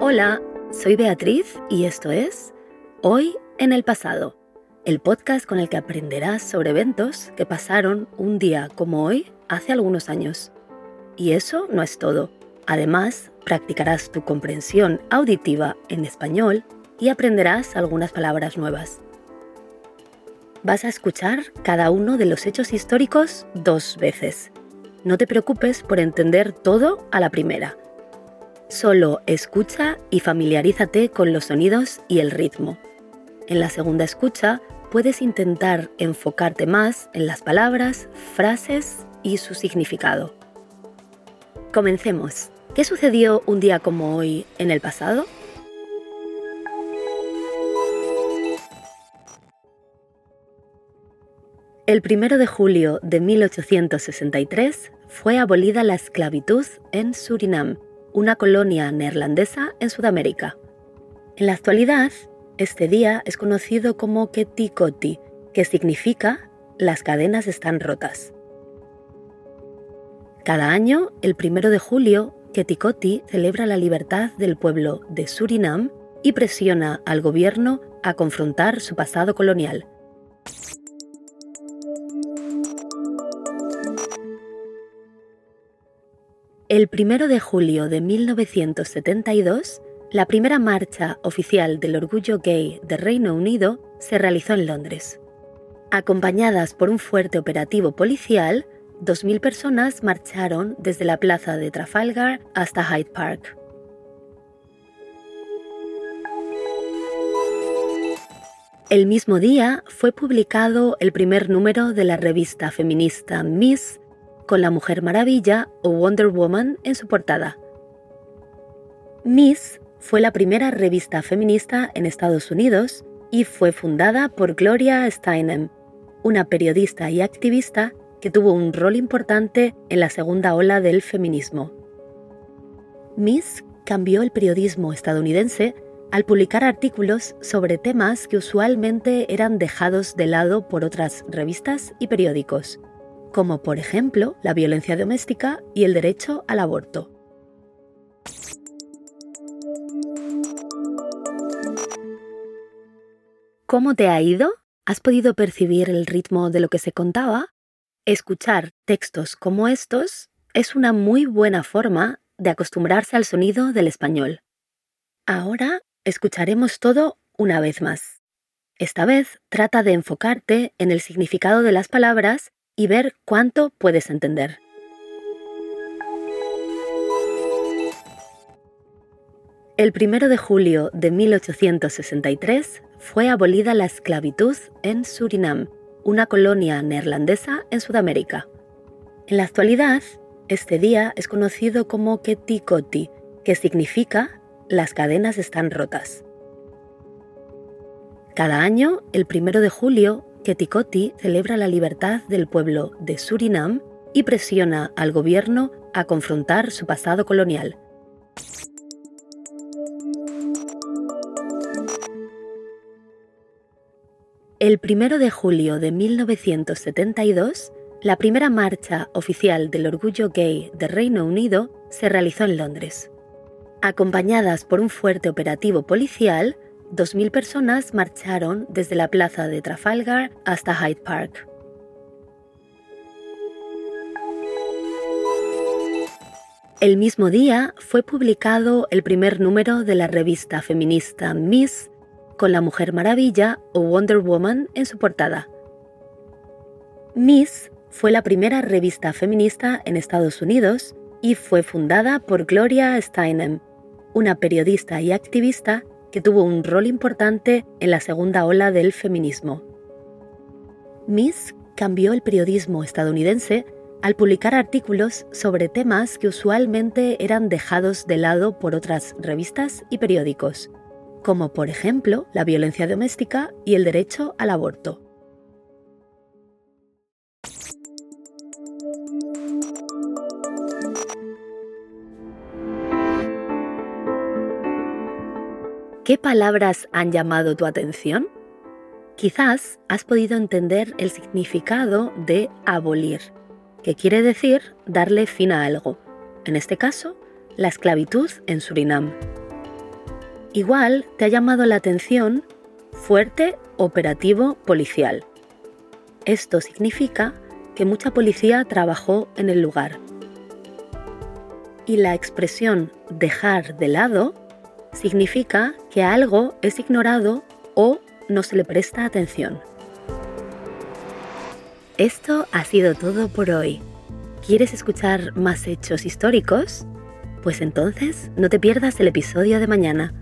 Hola, soy Beatriz y esto es Hoy en el pasado, el podcast con el que aprenderás sobre eventos que pasaron un día como hoy hace algunos años. Y eso no es todo. Además, practicarás tu comprensión auditiva en español y aprenderás algunas palabras nuevas. Vas a escuchar cada uno de los hechos históricos dos veces. No te preocupes por entender todo a la primera. Solo escucha y familiarízate con los sonidos y el ritmo. En la segunda escucha puedes intentar enfocarte más en las palabras, frases y su significado. Comencemos. ¿Qué sucedió un día como hoy en el pasado? El 1 de julio de 1863 fue abolida la esclavitud en Surinam, una colonia neerlandesa en Sudamérica. En la actualidad, este día es conocido como Ketikoti, que significa las cadenas están rotas. Cada año, el 1 de julio, Ketikoti celebra la libertad del pueblo de Surinam y presiona al gobierno a confrontar su pasado colonial. El 1 de julio de 1972, la primera marcha oficial del orgullo gay de Reino Unido se realizó en Londres. Acompañadas por un fuerte operativo policial, 2.000 personas marcharon desde la plaza de Trafalgar hasta Hyde Park. El mismo día fue publicado el primer número de la revista feminista Miss con la Mujer Maravilla o Wonder Woman en su portada. Miss fue la primera revista feminista en Estados Unidos y fue fundada por Gloria Steinem, una periodista y activista que tuvo un rol importante en la segunda ola del feminismo. Miss cambió el periodismo estadounidense al publicar artículos sobre temas que usualmente eran dejados de lado por otras revistas y periódicos, como por ejemplo la violencia doméstica y el derecho al aborto. ¿Cómo te ha ido? ¿Has podido percibir el ritmo de lo que se contaba? Escuchar textos como estos es una muy buena forma de acostumbrarse al sonido del español. Ahora escucharemos todo una vez más. Esta vez trata de enfocarte en el significado de las palabras y ver cuánto puedes entender. El 1 de julio de 1863 fue abolida la esclavitud en Surinam, una colonia neerlandesa en Sudamérica. En la actualidad, este día es conocido como Ketikoti, que significa las cadenas están rotas. Cada año, el 1 de julio, Ketikoti celebra la libertad del pueblo de Surinam y presiona al gobierno a confrontar su pasado colonial. El 1 de julio de 1972, la primera marcha oficial del orgullo gay de Reino Unido se realizó en Londres. Acompañadas por un fuerte operativo policial, 2.000 personas marcharon desde la plaza de Trafalgar hasta Hyde Park. El mismo día fue publicado el primer número de la revista feminista Miss con la Mujer Maravilla o Wonder Woman en su portada. Miss fue la primera revista feminista en Estados Unidos y fue fundada por Gloria Steinem, una periodista y activista que tuvo un rol importante en la segunda ola del feminismo. Miss cambió el periodismo estadounidense al publicar artículos sobre temas que usualmente eran dejados de lado por otras revistas y periódicos, como por ejemplo la violencia doméstica y el derecho al aborto. ¿Qué palabras han llamado tu atención? Quizás has podido entender el significado de abolir, que quiere decir darle fin a algo, en este caso, la esclavitud en Surinam. Igual te ha llamado la atención fuerte operativo policial. Esto significa que mucha policía trabajó en el lugar. Y la expresión dejar de lado significa que algo es ignorado o no se le presta atención. Esto ha sido todo por hoy. ¿Quieres escuchar más hechos históricos? Pues entonces no te pierdas el episodio de mañana